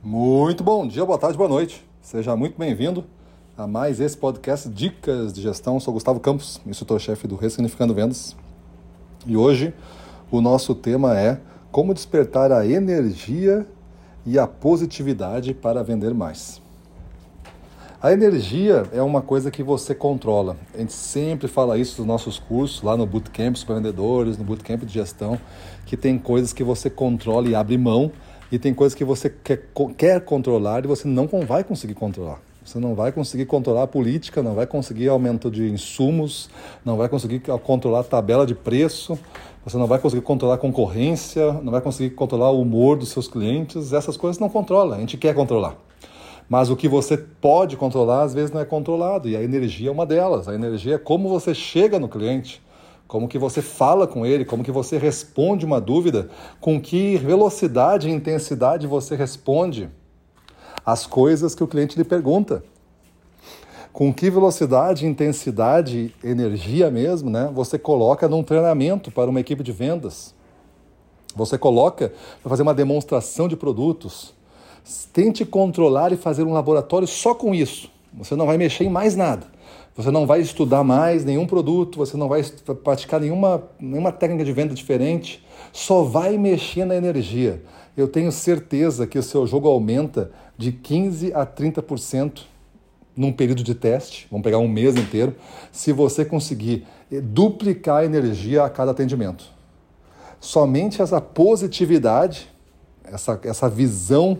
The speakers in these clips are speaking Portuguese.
Muito bom dia, boa tarde, boa noite. Seja muito bem-vindo a mais esse podcast Dicas de Gestão. Sou Gustavo Campos, instrutor-chefe do Ressignificando Vendas. E hoje o nosso tema é como despertar a energia e a positividade para vender mais. A energia é uma coisa que você controla. A gente sempre fala isso nos nossos cursos, lá no Bootcamp para vendedores, no Bootcamp de gestão, que tem coisas que você controla e abre mão, e tem coisas que você quer, quer controlar e você não vai conseguir controlar. Você não vai conseguir controlar a política, não vai conseguir aumento de insumos, não vai conseguir controlar a tabela de preço, você não vai conseguir controlar a concorrência, não vai conseguir controlar o humor dos seus clientes. Essas coisas não controla, a gente quer controlar. Mas o que você pode controlar, às vezes não é controlado, e a energia é uma delas. A energia é como você chega no cliente, como que você fala com ele, como que você responde uma dúvida, com que velocidade e intensidade você responde as coisas que o cliente lhe pergunta. Com que velocidade, intensidade, energia mesmo, né? Você coloca num treinamento para uma equipe de vendas. Você coloca para fazer uma demonstração de produtos Tente controlar e fazer um laboratório só com isso. Você não vai mexer em mais nada. Você não vai estudar mais nenhum produto, você não vai praticar nenhuma, nenhuma técnica de venda diferente, só vai mexer na energia. Eu tenho certeza que o seu jogo aumenta de 15 a 30% num período de teste, vamos pegar um mês inteiro, se você conseguir duplicar a energia a cada atendimento. Somente essa positividade, essa, essa visão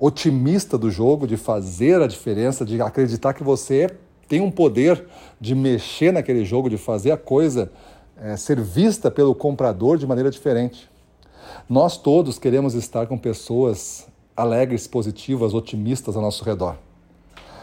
otimista do jogo, de fazer a diferença, de acreditar que você tem um poder de mexer naquele jogo, de fazer a coisa é, ser vista pelo comprador de maneira diferente. Nós todos queremos estar com pessoas alegres, positivas, otimistas ao nosso redor.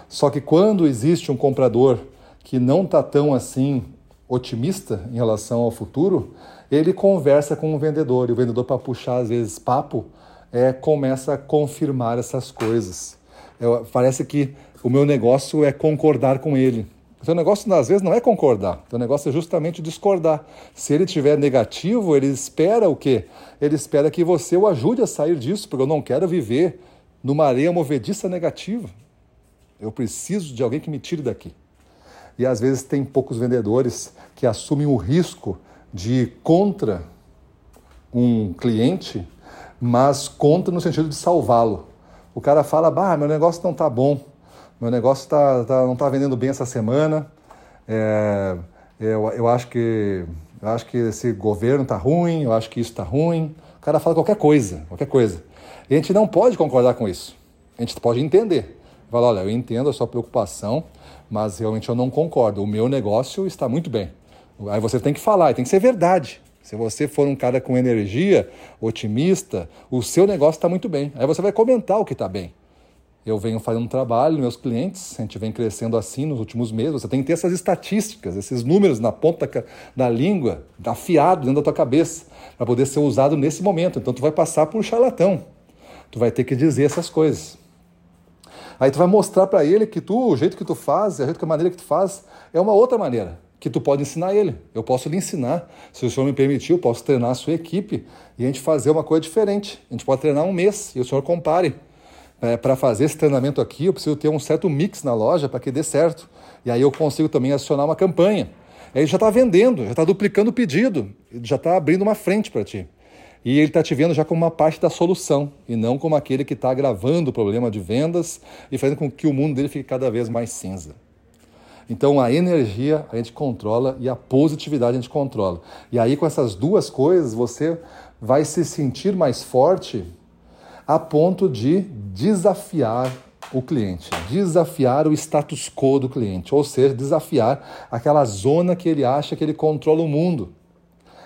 Só que quando existe um comprador que não está tão assim otimista em relação ao futuro, ele conversa com o vendedor e o vendedor para puxar às vezes papo é, começa a confirmar essas coisas. Eu, parece que o meu negócio é concordar com ele. O negócio, às vezes, não é concordar. O negócio é justamente discordar. Se ele tiver negativo, ele espera o quê? Ele espera que você o ajude a sair disso, porque eu não quero viver numa areia movediça negativa. Eu preciso de alguém que me tire daqui. E às vezes tem poucos vendedores que assumem o risco de ir contra um cliente mas conta no sentido de salvá-lo. O cara fala, bah, meu negócio não está bom, meu negócio tá, tá não está vendendo bem essa semana, é, eu, eu, acho que, eu acho que esse governo está ruim, eu acho que isso está ruim. O cara fala qualquer coisa, qualquer coisa. E a gente não pode concordar com isso. A gente pode entender. Fala, olha, eu entendo a sua preocupação, mas realmente eu não concordo. O meu negócio está muito bem. Aí você tem que falar, tem que ser verdade. Se você for um cara com energia, otimista, o seu negócio está muito bem. Aí você vai comentar o que está bem. Eu venho fazendo trabalho, meus clientes, a gente vem crescendo assim nos últimos meses. Você tem que ter essas estatísticas, esses números na ponta da língua, afiado dentro da tua cabeça, para poder ser usado nesse momento. Então tu vai passar por charlatão. Tu vai ter que dizer essas coisas. Aí tu vai mostrar para ele que tu, o jeito que tu faz, a maneira que tu faz é uma outra maneira que tu pode ensinar ele. Eu posso lhe ensinar. Se o senhor me permitir, eu posso treinar a sua equipe e a gente fazer uma coisa diferente. A gente pode treinar um mês e o senhor compare. É, para fazer esse treinamento aqui, eu preciso ter um certo mix na loja para que dê certo. E aí eu consigo também acionar uma campanha. Aí ele já está vendendo, já está duplicando o pedido, já está abrindo uma frente para ti. E ele está te vendo já como uma parte da solução, e não como aquele que está agravando o problema de vendas e fazendo com que o mundo dele fique cada vez mais cinza. Então a energia a gente controla e a positividade a gente controla. E aí com essas duas coisas você vai se sentir mais forte a ponto de desafiar o cliente, desafiar o status quo do cliente, ou seja, desafiar aquela zona que ele acha que ele controla o mundo.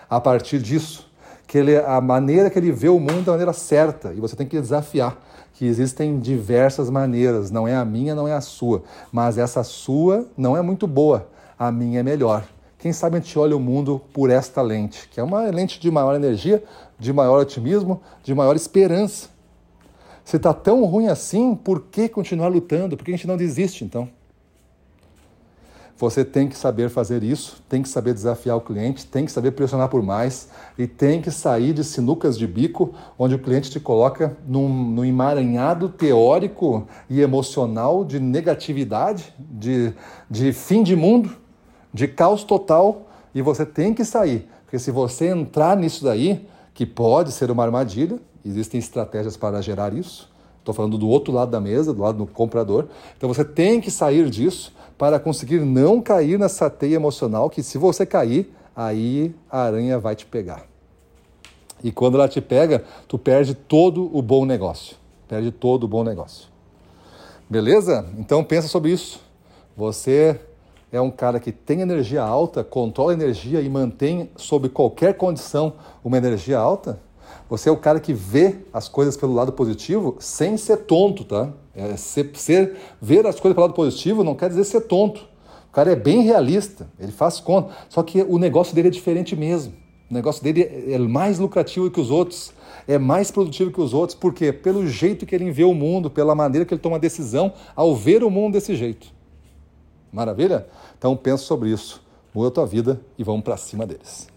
A partir disso, que ele, a maneira que ele vê o mundo é a maneira certa e você tem que desafiar que existem diversas maneiras, não é a minha, não é a sua, mas essa sua não é muito boa, a minha é melhor. Quem sabe a gente olha o mundo por esta lente, que é uma lente de maior energia, de maior otimismo, de maior esperança. Se está tão ruim assim, por que continuar lutando? Por que a gente não desiste então? Você tem que saber fazer isso, tem que saber desafiar o cliente, tem que saber pressionar por mais e tem que sair de sinucas de bico, onde o cliente te coloca num, num emaranhado teórico e emocional de negatividade, de, de fim de mundo, de caos total, e você tem que sair. Porque se você entrar nisso daí, que pode ser uma armadilha, existem estratégias para gerar isso. Estou falando do outro lado da mesa, do lado do comprador. Então você tem que sair disso para conseguir não cair nessa teia emocional que se você cair, aí a aranha vai te pegar. E quando ela te pega, tu perde todo o bom negócio. Perde todo o bom negócio. Beleza? Então pensa sobre isso. Você é um cara que tem energia alta, controla a energia e mantém sob qualquer condição uma energia alta? Você é o cara que vê as coisas pelo lado positivo sem ser tonto, tá? É, ser, ser, ver as coisas pelo lado positivo não quer dizer ser tonto. O cara é bem realista, ele faz conta. Só que o negócio dele é diferente mesmo. O negócio dele é mais lucrativo que os outros, é mais produtivo que os outros. Por quê? Pelo jeito que ele vê o mundo, pela maneira que ele toma decisão ao ver o mundo desse jeito. Maravilha? Então pensa sobre isso, muda a tua vida e vamos para cima deles.